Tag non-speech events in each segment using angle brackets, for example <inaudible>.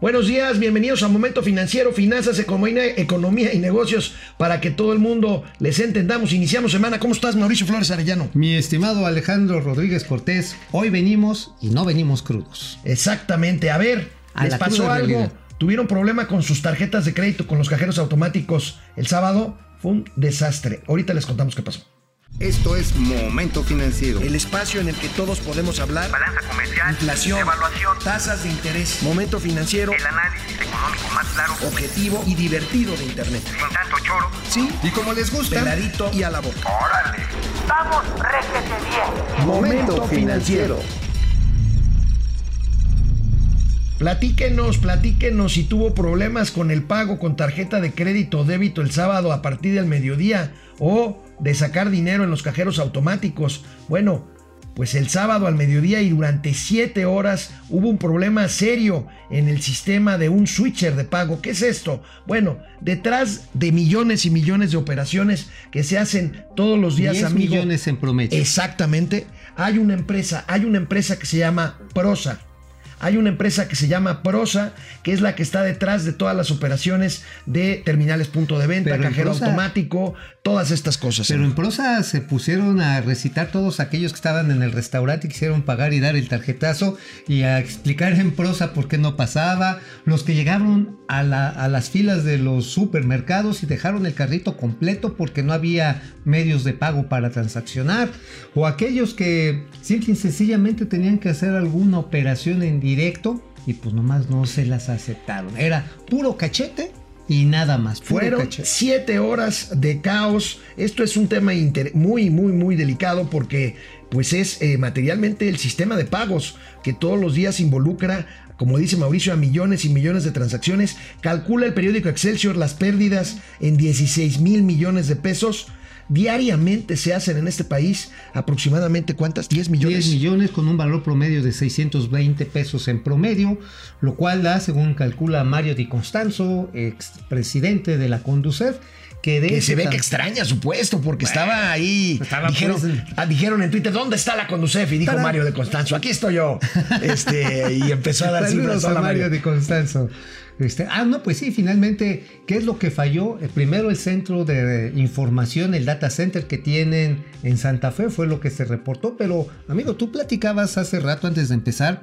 Buenos días, bienvenidos a Momento Financiero, Finanzas, Economía y Negocios para que todo el mundo les entendamos. Iniciamos semana. ¿Cómo estás, Mauricio Flores Arellano? Mi estimado Alejandro Rodríguez Cortés, hoy venimos y no venimos crudos. Exactamente. A ver, ¿les pasó algo? ¿Tuvieron problema con sus tarjetas de crédito con los cajeros automáticos el sábado? Fue un desastre. Ahorita les contamos qué pasó. Esto es Momento Financiero. El espacio en el que todos podemos hablar. Balanza comercial. Inflación. Evaluación. Tasas de interés. Momento Financiero. El análisis económico más claro. Objetivo y divertido de Internet. Sin tanto choro. Sí. Y como les gusta. Peladito y a la boca. ¡Órale! ¡Vamos, réjete bien! Momento Financiero. Platíquenos, platíquenos si tuvo problemas con el pago con tarjeta de crédito o débito el sábado a partir del mediodía o de sacar dinero en los cajeros automáticos. Bueno, pues el sábado al mediodía y durante 7 horas hubo un problema serio en el sistema de un switcher de pago. ¿Qué es esto? Bueno, detrás de millones y millones de operaciones que se hacen todos los días, 10 amigo. millones en promedio. Exactamente. Hay una empresa, hay una empresa que se llama Prosa. Hay una empresa que se llama Prosa, que es la que está detrás de todas las operaciones de terminales punto de venta, Pero cajero Prosa- automático, todas estas cosas. Pero en prosa se pusieron a recitar todos aquellos que estaban en el restaurante y quisieron pagar y dar el tarjetazo y a explicar en prosa por qué no pasaba. Los que llegaron a, la- a las filas de los supermercados y dejaron el carrito completo porque no había medios de pago para transaccionar. O aquellos que simple y sencillamente tenían que hacer alguna operación en directo y pues nomás no se las aceptaron. Era puro cachete y nada más. Fueron cachete. siete horas de caos. Esto es un tema muy, muy, muy delicado porque pues es eh, materialmente el sistema de pagos que todos los días involucra, como dice Mauricio, a millones y millones de transacciones. Calcula el periódico Excelsior las pérdidas en 16 mil millones de pesos. Diariamente se hacen en este país aproximadamente cuántas? 10 millones. 10 millones con un valor promedio de 620 pesos en promedio, lo cual da, según calcula Mario Di Constanzo, expresidente de la Conducef, que de se ve que extraña su puesto porque estaba ahí. estaba, dijeron, pues, ah, dijeron en Twitter, ¿dónde está la Conducef? Y dijo. Mario de Constanzo, aquí estoy yo. <laughs> Este, y empezó a dar Saludos a Mario. Di Constanzo. Este, ah, no, pues sí, finalmente, ¿qué es lo que falló? Eh, primero el centro de información, el data center que tienen en Santa Fe fue lo que se reportó, pero amigo, tú platicabas hace rato antes de empezar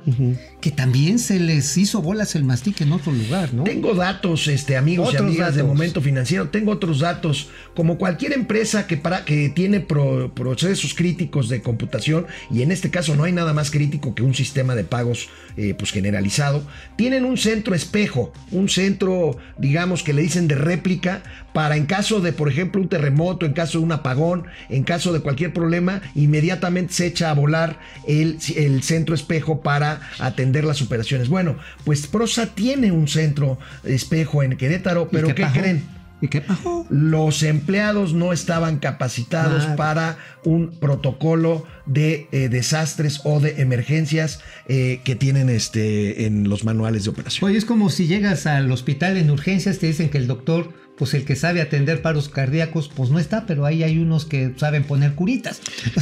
que también se les hizo bolas el mastique en otro lugar, ¿no? Tengo datos, este, amigos y amigas de datos. Momento Financiero. Tengo otros datos. Como cualquier empresa que, para, que tiene pro- procesos críticos de computación, y en este caso no hay nada más crítico que un sistema de pagos eh, pues generalizado, tienen un centro espejo, un centro, digamos, que le dicen de réplica, para en caso de, por ejemplo, un terremoto, en caso de un apagón, en caso de cualquier problema, inmediatamente se echa a volar el, el centro espejo para atender las operaciones. Bueno, pues Prosa tiene un centro espejo en Querétaro, ¿Y pero qué creen? ¿Y qué pasó? Los empleados no estaban capacitados para un protocolo de eh, desastres o de emergencias eh, que tienen este, en los manuales de operación. Oye, es como si llegas al hospital en urgencias, te dicen que el doctor, pues el que sabe atender paros cardíacos, pues no está, pero ahí hay unos que saben poner curitas.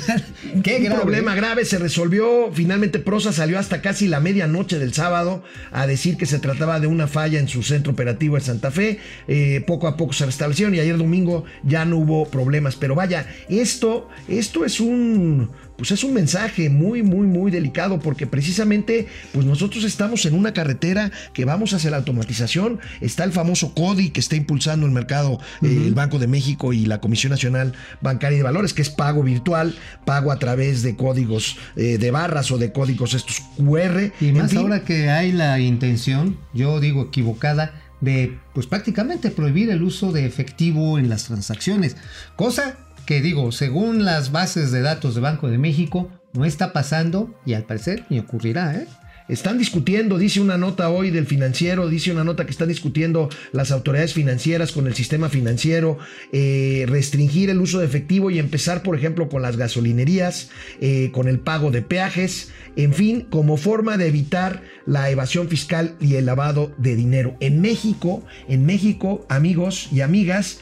<laughs> Qué un grave. problema grave se resolvió. Finalmente Prosa salió hasta casi la medianoche del sábado a decir que se trataba de una falla en su centro operativo en Santa Fe. Eh, poco a poco se restablecieron y ayer domingo ya no hubo problemas. Pero vaya, esto, esto es un pues es un mensaje muy, muy, muy delicado porque precisamente pues nosotros estamos en una carretera que vamos hacia la automatización. Está el famoso CODI que está impulsando el mercado, eh, el Banco de México y la Comisión Nacional Bancaria de Valores, que es pago virtual, pago a través de códigos eh, de barras o de códigos estos QR. Y más fin, ahora que hay la intención, yo digo equivocada, de pues prácticamente prohibir el uso de efectivo en las transacciones. Cosa que digo, según las bases de datos de Banco de México, no está pasando y al parecer ni ocurrirá, ¿eh? Están discutiendo, dice una nota hoy del financiero, dice una nota que están discutiendo las autoridades financieras con el sistema financiero, eh, restringir el uso de efectivo y empezar, por ejemplo, con las gasolinerías, eh, con el pago de peajes, en fin, como forma de evitar la evasión fiscal y el lavado de dinero. En México, en México, amigos y amigas,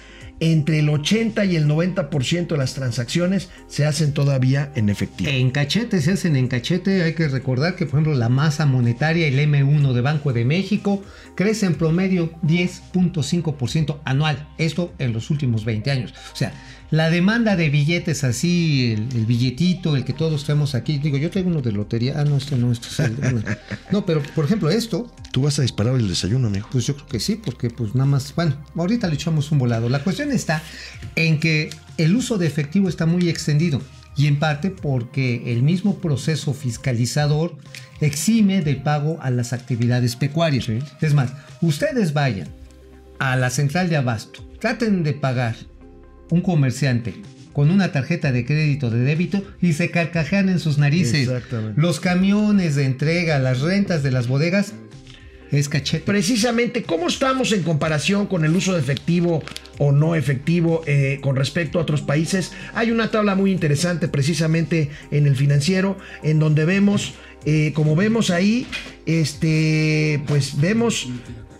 entre el 80 y el 90% de las transacciones se hacen todavía en efectivo. En cachete se hacen en cachete. Hay que recordar que, por ejemplo, la masa monetaria, el M1 de Banco de México, crece en promedio 10.5% anual. Esto en los últimos 20 años. O sea, la demanda de billetes así, el, el billetito, el que todos traemos aquí. Digo, yo traigo uno de lotería. Ah, no, este no, este es el. No, pero por ejemplo, esto, Tú vas a disparar el desayuno, amigo. pues yo creo que sí, porque pues nada más, bueno, ahorita le echamos un volado. La cuestión está en que el uso de efectivo está muy extendido y en parte porque el mismo proceso fiscalizador exime de pago a las actividades pecuarias. Es más, ustedes vayan a la central de abasto, traten de pagar un comerciante con una tarjeta de crédito de débito y se carcajean en sus narices. Exactamente. Los camiones de entrega, las rentas de las bodegas, es cachete. Precisamente, ¿cómo estamos en comparación con el uso de efectivo o no efectivo eh, con respecto a otros países? Hay una tabla muy interesante precisamente en el financiero, en donde vemos, eh, como vemos ahí, este, pues vemos,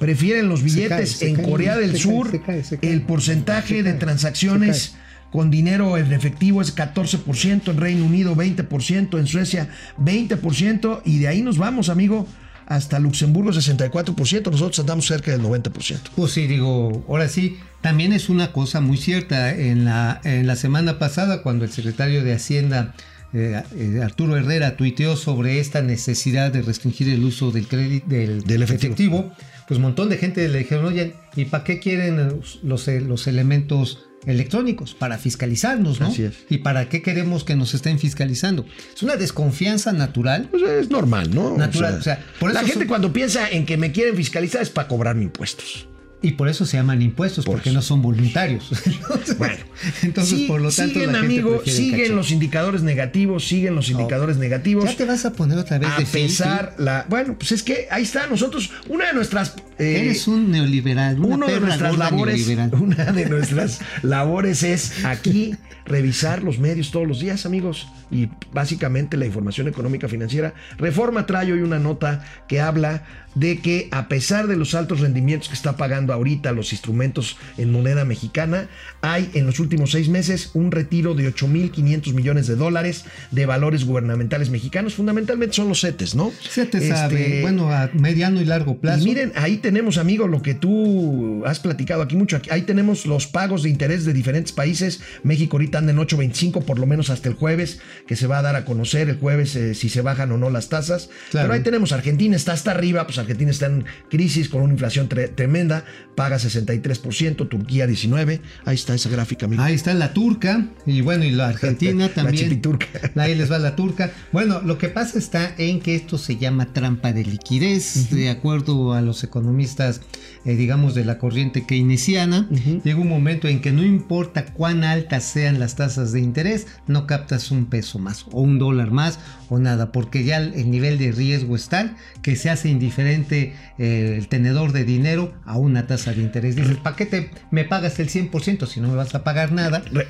prefieren los billetes cae, se en cae, Corea del se cae, Sur, se cae, se cae. el porcentaje de transacciones con dinero en efectivo es 14%, en Reino Unido 20%, en Suecia 20% y de ahí nos vamos, amigo, hasta Luxemburgo 64%, nosotros andamos cerca del 90%. Pues sí, digo, ahora sí, también es una cosa muy cierta. En la, en la semana pasada, cuando el secretario de Hacienda, eh, eh, Arturo Herrera, tuiteó sobre esta necesidad de restringir el uso del crédito del, Del efectivo. Pues un montón de gente le dijeron, oye, ¿y para qué quieren los, los elementos electrónicos? Para fiscalizarnos, ¿no? Así es. ¿Y para qué queremos que nos estén fiscalizando? Es una desconfianza natural. Pues es normal, ¿no? Natural, o sea, por la eso gente son- cuando piensa en que me quieren fiscalizar es para cobrarme impuestos. Y por eso se llaman impuestos, Por porque eso. no son voluntarios. <laughs> Entonces, Bueno, entonces Sí, por lo tanto, siguen, la gente amigo, siguen los indicadores negativos, siguen los indicadores negativos. Ya te vas a poner otra vez a de pesar la bueno pues es que ahí está nosotros una de nuestras eh, Eres un neoliberal, una uno de nuestras labores neoliberal. <laughs> una de nuestras labores es <laughs> aquí revisar los medios todos los días amigos y básicamente la información económica financiera Reforma trae hoy una nota que habla de que a pesar de los altos rendimientos que está pagando ahorita los instrumentos en moneda mexicana hay en los últimos seis meses un retiro de 8.500 millones de dólares de valores gubernamentales mexicanos fundamentalmente son los CETES ¿no? Se te sabe, Este, bueno, a mediano y largo plazo. y miren, ahí tenemos, amigo, lo que tú has platicado aquí mucho. Ahí tenemos los pagos de interés de diferentes países. México ahorita anda en 8.25, por lo menos hasta el jueves, que se va a dar a conocer el jueves eh, si se bajan o no las tasas. Claro. Pero ahí tenemos, Argentina está hasta arriba, pues Argentina está en crisis con una inflación tre- tremenda, paga 63%, Turquía 19%. Ahí está esa gráfica, amigo. Ahí está la turca y bueno, y la <laughs> Argentina La también. chipiturca. <laughs> Ahí les va la turca. Bueno, lo que pasa está en que esto se llama trampa de liquidez, de acuerdo a los economistas, eh, digamos, de la corriente keynesiana. Llega un momento en que no importa cuán altas sean las tasas de interés, no captas un peso más o un dólar más o nada, porque ya el el nivel de riesgo es tal que se hace indiferente eh, el tenedor de dinero a una tasa de interés. Dices, ¿para qué te, me pagas el 100% si no me vas a pagar nada? Re-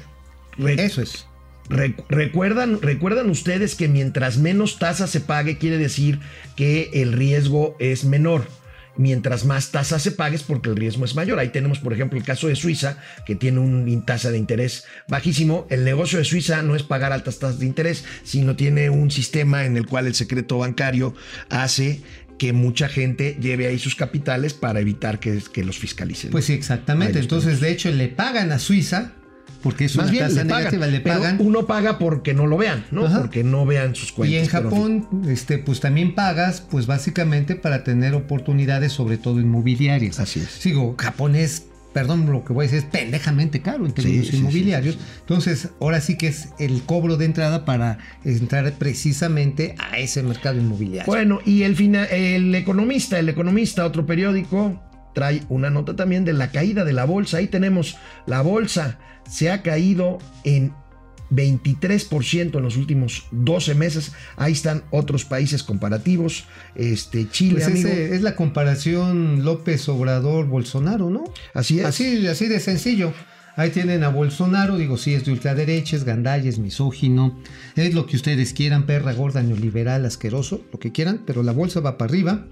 re- Eso es. Re- ¿Recuerdan, ¿Recuerdan ustedes que mientras menos tasa se pague quiere decir que el riesgo es menor? Mientras más tasa se pague es porque el riesgo es mayor. Ahí tenemos, por ejemplo, el caso de Suiza, que tiene una tasa de interés bajísimo. El negocio de Suiza no es pagar altas tasas de interés, sino tiene un sistema en el cual el secreto bancario hace que mucha gente lleve ahí sus capitales para evitar que, que los fiscalicen. Pues sí, exactamente. Entonces, de hecho, le pagan a Suiza, porque es Más una bien tasa le pagan, negativa, le pero pagan. uno paga porque no lo vean, ¿no? Ajá. Porque no vean sus cuentas. Y en Japón, este, pues también pagas, pues básicamente para tener oportunidades, sobre todo inmobiliarias. Así es. Sigo, Japón es, perdón lo que voy a decir, es pendejamente caro en términos sí, inmobiliarios. sí, sí, Entonces, ahora sí que es el cobro de entrada para entrar precisamente a ese mercado inmobiliario. Bueno, y el, fina- el economista, el economista, otro periódico, trae una nota también de la caída de la bolsa. Ahí tenemos la bolsa se ha caído en 23% en los últimos 12 meses. Ahí están otros países comparativos. Este, Chile, Pues amigo. es la comparación López Obrador-Bolsonaro, ¿no? Así es. Así, así de sencillo. Ahí tienen a Bolsonaro, digo, sí, es de ultraderecha, es gandalla, es misógino, es lo que ustedes quieran, perra gorda, neoliberal, asqueroso, lo que quieran, pero la bolsa va para arriba.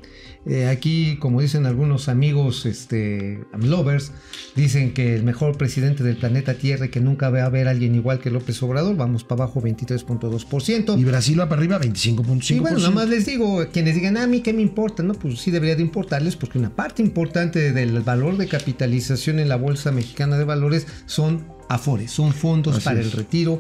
Eh, aquí, como dicen algunos amigos este, lovers, dicen que el mejor presidente del planeta Tierra y que nunca va a haber alguien igual que López Obrador, vamos para abajo 23.2%. Y Brasil va para arriba 25.5%. Y bueno, nada más les digo, quienes digan, "Ah, a mí qué me importa, ¿no? Pues sí debería de importarles porque una parte importante del valor de capitalización en la Bolsa Mexicana de Valores son afores, son fondos Así para es. el retiro.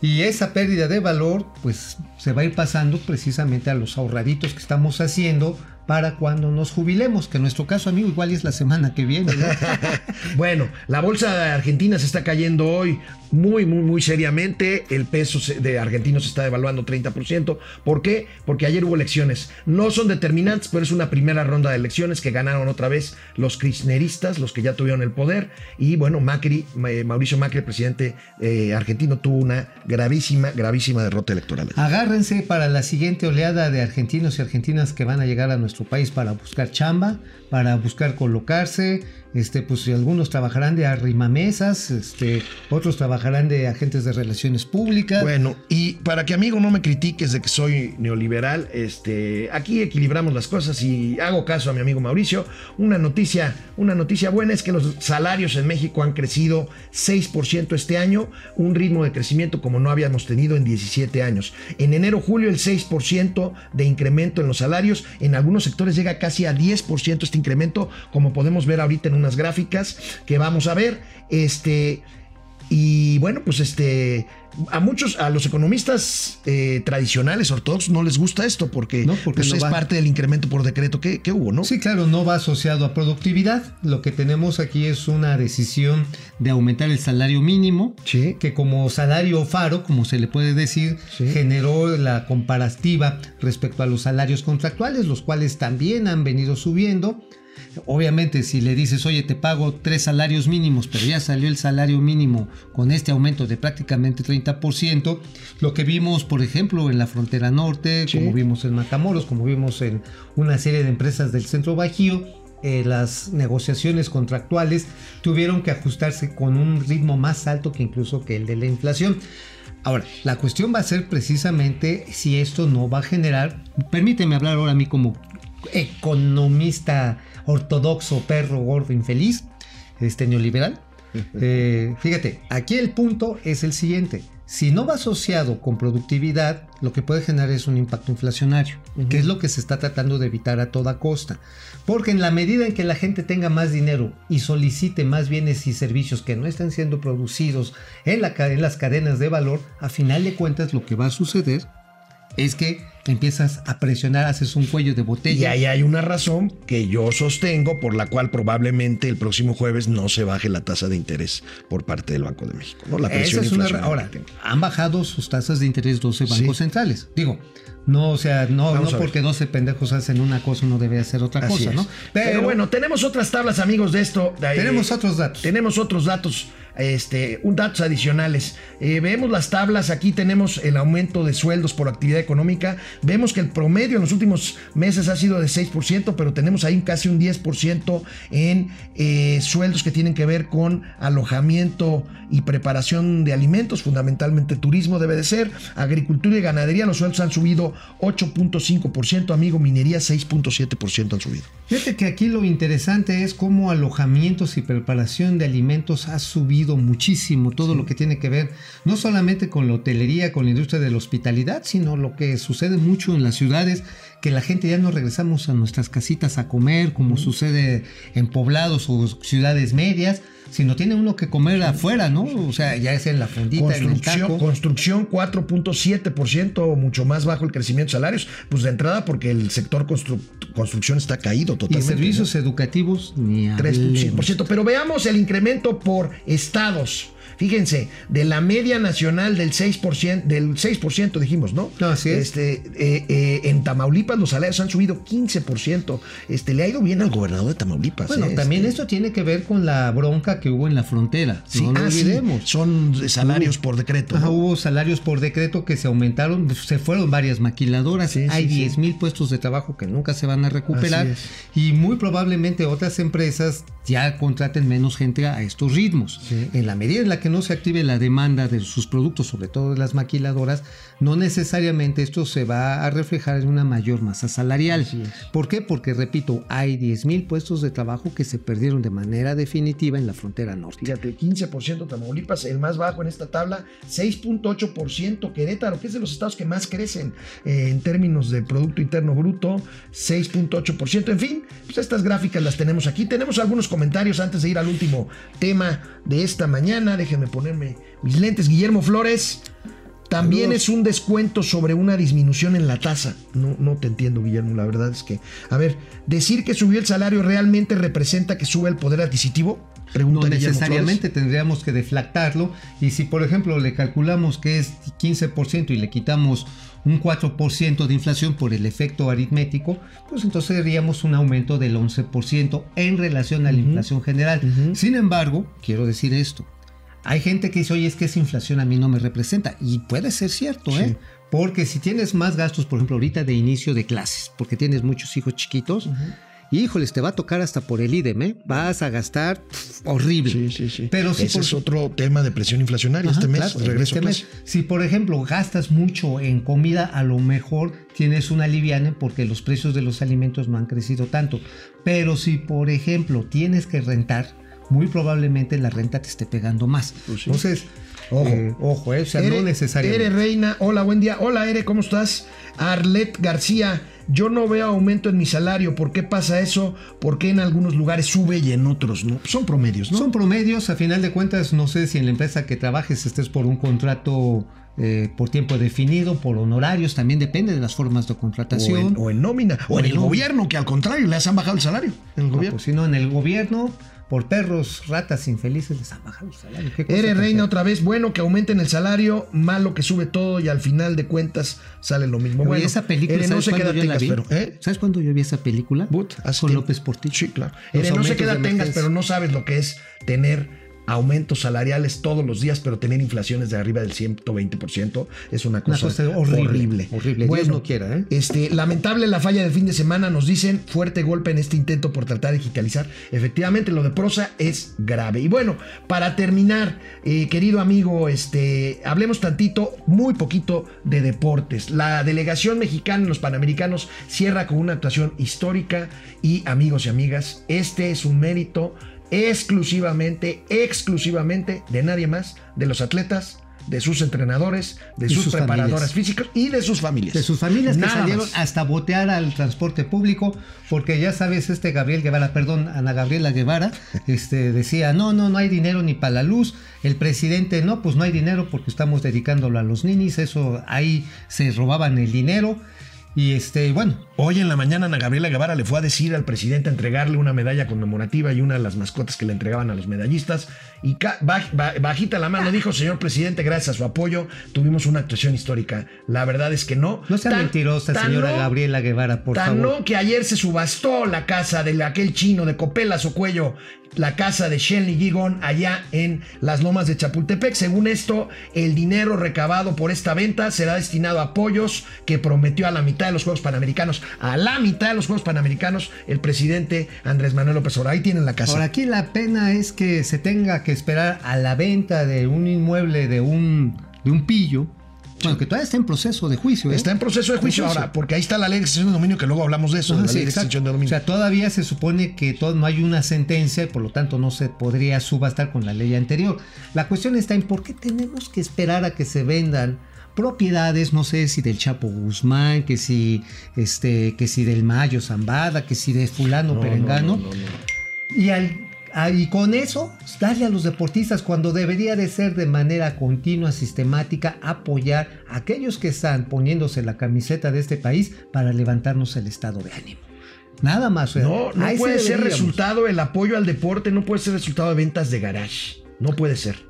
Y esa pérdida de valor, pues se va a ir pasando precisamente a los ahorraditos que estamos haciendo para cuando nos jubilemos, que en nuestro caso, amigo, igual es la semana que viene. ¿no? <laughs> Bueno, la bolsa de Argentina se está cayendo hoy muy, muy, muy seriamente. El peso de argentino se está devaluando 30%. ¿Por qué? Porque ayer hubo elecciones. No son determinantes, pero es una primera ronda de elecciones que ganaron otra vez los kirchneristas, los que ya tuvieron el poder. Y bueno, Macri, eh, Mauricio Macri, el presidente eh, argentino, tuvo una gravísima, gravísima derrota electoral. Agárrense para la siguiente oleada de argentinos y argentinas que van a llegar a nuestro país para buscar chamba, para buscar colocarse. Este, pues algunos trabajarán de arrimamesas, este, otros trabajarán de agentes de relaciones públicas. Bueno, y para que amigo no me critiques de que soy neoliberal, este, aquí equilibramos las cosas y hago caso a mi amigo Mauricio. Una noticia, una noticia buena es que los salarios en México han crecido 6% este año, un ritmo de crecimiento como no habíamos tenido en 17 años. En enero-julio el 6% de incremento en los salarios, en algunos sectores llega casi a 10% este incremento, como podemos ver ahorita en unas gráficas que vamos a ver. Este, y bueno, pues este, a muchos, a los economistas eh, tradicionales, ortodoxos, no les gusta esto porque, No, porque pues, no es va. parte del incremento por decreto que, que hubo, ¿no? Sí, claro, no va asociado a productividad. Lo que tenemos aquí es una decisión de aumentar el salario mínimo, Sí. que como salario faro, como se le puede decir, Sí. generó la comparativa respecto a los salarios contractuales, los cuales también han venido subiendo. Obviamente, si le dices, oye, te pago tres salarios mínimos, pero ya salió el salario mínimo con este aumento de prácticamente 30%, lo que vimos, por ejemplo, en la frontera norte, Sí. como vimos en Matamoros, como vimos en una serie de empresas del centro Bajío, eh, las negociaciones contractuales tuvieron que ajustarse con un ritmo más alto que incluso que el de la inflación. Ahora, la cuestión va a ser precisamente si esto no va a generar, permíteme hablar ahora a mí como economista ortodoxo, perro gordo, infeliz, este neoliberal. Eh, fíjate, aquí el punto es el siguiente. Si no va asociado con productividad, lo que puede generar es un impacto inflacionario, que es lo que se está tratando de evitar a toda costa. Porque en la medida en que la gente tenga más dinero y solicite más bienes y servicios que no están siendo producidos en, la en las cadenas de valor, a final de cuentas lo que va a suceder es que empiezas a presionar, haces un cuello de Y botella. ahí hay una razón que yo sostengo por la cual probablemente el próximo jueves no se baje la tasa de interés por parte del Banco de México. ¿no? La presión es una Ahora, han bajado sus tasas de interés 12 bancos Sí. centrales. Digo, no, o sea, no, Vamos no porque 12 pendejos hacen una cosa, uno debe hacer otra Así cosa, es. ¿no? Pero, bueno, tenemos otras tablas, amigos, de esto. Tenemos otros datos. Tenemos otros datos, este, un datos adicionales. Eh, vemos las tablas, aquí tenemos el aumento de sueldos por actividad económica. Vemos que el promedio en los últimos meses ha sido de 6%, pero tenemos ahí casi un 10% en eh, sueldos que tienen que ver con alojamiento y preparación de alimentos, fundamentalmente turismo debe de ser, agricultura y ganadería, los sueldos han subido 8.5%, amigo, minería 6.7% han subido. Fíjate que aquí lo interesante es cómo alojamientos y preparación de alimentos ha subido muchísimo todo lo que tiene que ver no solamente con la hotelería, con la industria de la hospitalidad, sino lo que sucede mucho en las ciudades, que la gente ya no regresamos a nuestras casitas a comer, como sucede en poblados o ciudades medias, sino tiene uno que comer afuera, ¿no? O sea, ya sea en la fondita, en el Construcción, taco. construcción 4.7%, mucho más bajo el crecimiento de salarios. Pues de entrada porque el sector constru- construcción está caído Y totalmente. servicios educativos, ni hablemos. 3.5%. Pero veamos el incremento por estados. Fíjense, de la media nacional del 6%, del 6% dijimos, ¿no? Así es. Este, eh, eh, en Tamaulipas los salarios han subido 15%. Este, le ha ido bien al gobernador de Tamaulipas. Bueno, ¿eh? también Este, esto tiene que ver con la bronca que hubo en la frontera. Sí, no ah, sí, olvidemos. son salarios por decreto. Ajá, ¿no? hubo salarios por decreto que se aumentaron, se fueron varias maquiladoras, Sí, hay sí. 10 mil puestos de trabajo que nunca se van a recuperar y muy probablemente otras empresas ya contraten menos gente a estos ritmos. En la medida en la que no se active la demanda de sus productos, sobre todo de las maquiladoras, no necesariamente esto se va a reflejar en una mayor masa salarial. ¿Por qué? Porque, repito, hay 10 mil puestos de trabajo que se perdieron de manera definitiva en la frontera norte. Fíjate, 15% Tamaulipas, el más bajo en esta tabla, 6.8% Querétaro, que es de los estados que más crecen eh, en términos de Producto Interno Bruto, 6.8%. En fin, pues estas gráficas las tenemos aquí. Tenemos algunos comentarios antes de ir al último tema de esta mañana. Déjenme ponerme mis lentes. Guillermo Flores. También Saludos. es un descuento sobre una disminución en la tasa. No, no te entiendo, Guillermo. La verdad es que, a ver, decir que subió el salario realmente representa que sube el poder adquisitivo. Pregunta No necesariamente tendríamos que deflactarlo y si por ejemplo le calculamos que es 15% y le quitamos un 4% de inflación por el efecto aritmético, pues entonces haríamos un aumento del 11% en relación a la inflación general. Sin embargo, quiero decir esto, hay gente que dice, oye, es que esa inflación a mí no me representa y puede ser cierto, Sí. ¿eh? Porque si tienes más gastos, por ejemplo, ahorita de inicio de clases, porque tienes muchos hijos chiquitos, híjoles, te va a tocar hasta por el IDEM, ¿eh? Vas a gastar horrible. Sí, sí, sí. Pero si Ese por- es otro tema de presión inflacionaria Ajá, este mes. claro, regreso este a mes. Si por ejemplo gastas mucho en comida, a lo mejor tienes una liviane porque los precios de los alimentos no han crecido tanto. Pero si por ejemplo tienes que rentar, muy probablemente la renta te esté pegando más. Pues sí. Entonces, Ojo. eh, ojo, eh, o sea, no Ere- necesariamente. Ere Reina, hola, buen día. Hola, Ere, ¿cómo estás? Arlet García, yo no veo aumento en mi salario. ¿Por qué pasa eso? ¿Por qué en algunos lugares sube y en otros no? Son promedios, ¿no? Son promedios, a final de cuentas, no sé si en la empresa que trabajes estés por un contrato eh, por tiempo definido, por honorarios, también depende de las formas de o, contratación. en, o en nómina. O, O en en el nómina. gobierno, que al contrario, les han bajado el salario. En el No, gobierno. pues, si no, en el gobierno, por perros, ratas infelices, les han bajado el salario. ¿Qué cosa Ere Reina otra vez, bueno que aumenten el salario, malo que sube todo y al final de cuentas sale lo mismo. Bueno, esa película, Ere, no ¿sabes sé qué cuándo edad yo la tengas, vi? pero, ¿eh? ¿Sabes cuándo yo vi esa película? But, Con. López Portillo. Sí, claro. Ere, no edad de tengas, pero no sabes lo que es tener aumentos salariales todos los días, pero tener inflaciones de arriba del 120%. Es una cosa, cosa horrible, horrible. horrible. Dios no quiera, ¿eh? Este, lamentable la falla del fin de semana, nos dicen, fuerte golpe en este intento por tratar de digitalizar. Efectivamente, lo de prosa es grave. Y bueno, para terminar, eh, querido amigo, este, hablemos tantito, muy poquito de deportes. La delegación mexicana en los Panamericanos cierra con una actuación histórica y amigos y amigas, este es un mérito exclusivamente, exclusivamente de nadie más, de los atletas, de sus entrenadores, de sus, sus preparadoras familias. físicas y de sus familias. De sus familias que Nada salieron más. hasta botear al transporte público, porque ya sabes, este Gabriel Guevara, perdón, Ana Gabriela Guevara, <laughs> este, decía, no, no, no hay dinero ni para la luz. El presidente, no, pues no hay dinero porque estamos dedicándolo a los ninis, eso ahí se robaban el dinero. Y este, bueno, Hoy en la mañana Ana Gabriela Guevara le fue a decir al presidente a entregarle una medalla conmemorativa y una de las mascotas que le entregaban a los medallistas. Y baj- bajita la mano dijo, señor presidente, gracias a su apoyo tuvimos una actuación histórica. La verdad es que no. no sea Tan- mentirosa, tan señora no- Gabriela Guevara, por Tan favor. no que ayer se subastó la casa de aquel chino de Copelas o Cuello, la casa de Shenley Gigon allá en las lomas de Chapultepec. Según esto, el dinero recabado por esta venta será destinado a apoyos que prometió a la mitad de los Juegos Panamericanos. A la mitad de los Juegos Panamericanos, el presidente Andrés Manuel López Obrador. Ahí tienen la casa. Ahora aquí la pena es que se tenga que esperar a la venta de un inmueble de un, de un pillo, bueno, que todavía está en proceso de juicio. ¿eh? Está en proceso de juicio ahora, porque ahí está la ley de extinción de dominio, que luego hablamos de eso, Ajá, de la sí, ley de extinción de O dominio. sea, todavía se supone que todo, no hay una sentencia y por lo tanto no se podría subastar con la ley anterior. La cuestión está en por qué tenemos que esperar a que se vendan propiedades, no sé si del Chapo Guzmán, que si este, que si del Mayo Zambada, que si de fulano No, Perengano. no, no, no, no. Y, al- y con eso, darle a los deportistas cuando debería de ser de manera continua, sistemática, apoyar a aquellos que están poniéndose la camiseta de este país para levantarnos el estado de ánimo. Nada más. No, no puede ser resultado el apoyo al deporte, no puede ser resultado de ventas de garage. No puede ser.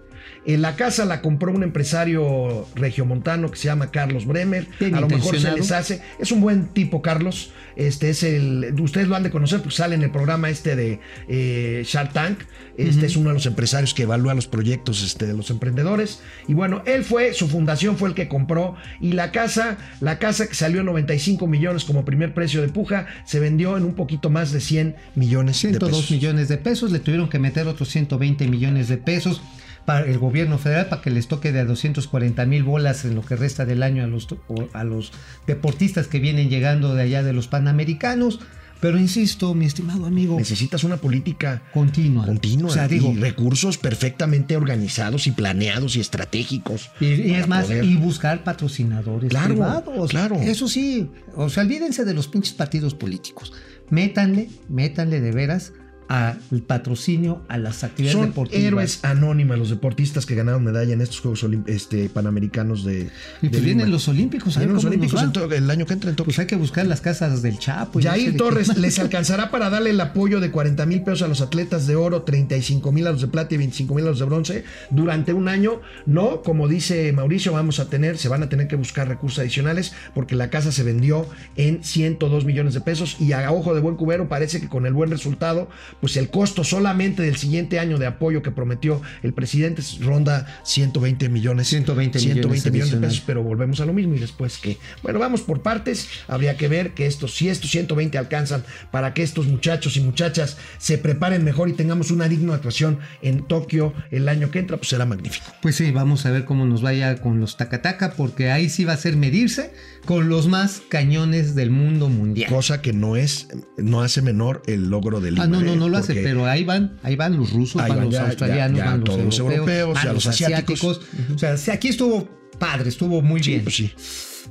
La casa la compró un empresario regiomontano que se llama Carlos Bremer. Bien a lo mejor se les hace. Es un buen tipo, Carlos. Este es el. Ustedes lo han de conocer, pues sale en el programa este de eh, Shark Tank. Este es uno de los empresarios que evalúa los proyectos este, de los emprendedores. Y bueno, él fue, su fundación fue el que compró. Y la casa, la casa que salió en 95 millones como primer precio de puja, se vendió en un poquito más de 100 millones de 102 pesos. millones de pesos, le tuvieron que meter otros 120 millones de pesos para el gobierno federal para que les toque de a 240 mil bolas en lo que resta del año a los, a los deportistas que vienen llegando de allá de los Panamericanos. Pero insisto, mi estimado amigo, Necesitas una política continua. continua O sea, digo, y recursos perfectamente organizados y planeados y estratégicos. Y, y es más, poder- y buscar patrocinadores Claro, privados. claro. Eso sí, o sea, olvídense de los pinches partidos políticos. Métanle, métanle de veras al patrocinio a las actividades Son deportivas. héroes anónimas los deportistas que ganaron medalla en estos Juegos Olim- este, Panamericanos de, Y de pues vienen los Olímpicos, Vienen los Olímpicos el año que entra en Tokio. Pues hay que buscar las casas del Chapo. no Jair qué Torres. ¿les alcanzará para darle el apoyo de 40 mil pesos a los atletas de oro, 35 mil a los de plata y 25 mil a los de bronce durante un año? No, como dice Mauricio, vamos a tener, se van a tener que buscar recursos adicionales porque la casa se vendió en 102 millones de pesos y a ojo de buen cubero parece que con el buen resultado, pues el costo solamente del siguiente año de apoyo que prometió el presidente ronda 120 millones. 120 millones millones de pesos, pero volvemos a lo mismo y después que, bueno, vamos por partes, habría que ver que estos, si estos 120 alcanzan para que estos muchachos y muchachas se preparen mejor y tengamos una digna actuación en Tokio el año que entra, pues será magnífico. Pues sí, vamos a ver cómo nos vaya con los Takataka, porque ahí sí va a ser medirse con los más cañones del mundo mundial. Cosa que no es, no hace menor el logro del Ah, no, no, no lo hace, pero ahí van, ahí van los rusos, Ahí van van los ya- australianos, ya- ya van los europeos, europeos, van los asiáticos. O sea, aquí estuvo padre, estuvo muy Sí, bien. pues sí.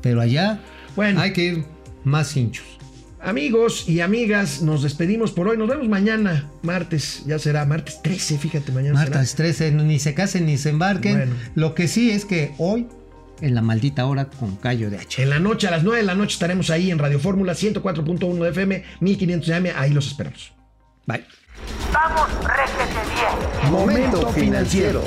Pero allá Bueno. hay que ir más hinchos. Amigos y amigas, nos despedimos por hoy. Nos vemos mañana, martes, ya será martes 13, fíjate, mañana Marta, será. estrés, ni se casen ni se embarquen. Bueno. Lo que sí es que hoy, en la maldita hora, con Cayo de H. En la noche, a las 9 de la noche, estaremos ahí en Radio Fórmula 104.1 de FM, 1500 de AM. Ahí los esperamos. Bye. Vamos, réjete bien. Momento financiero.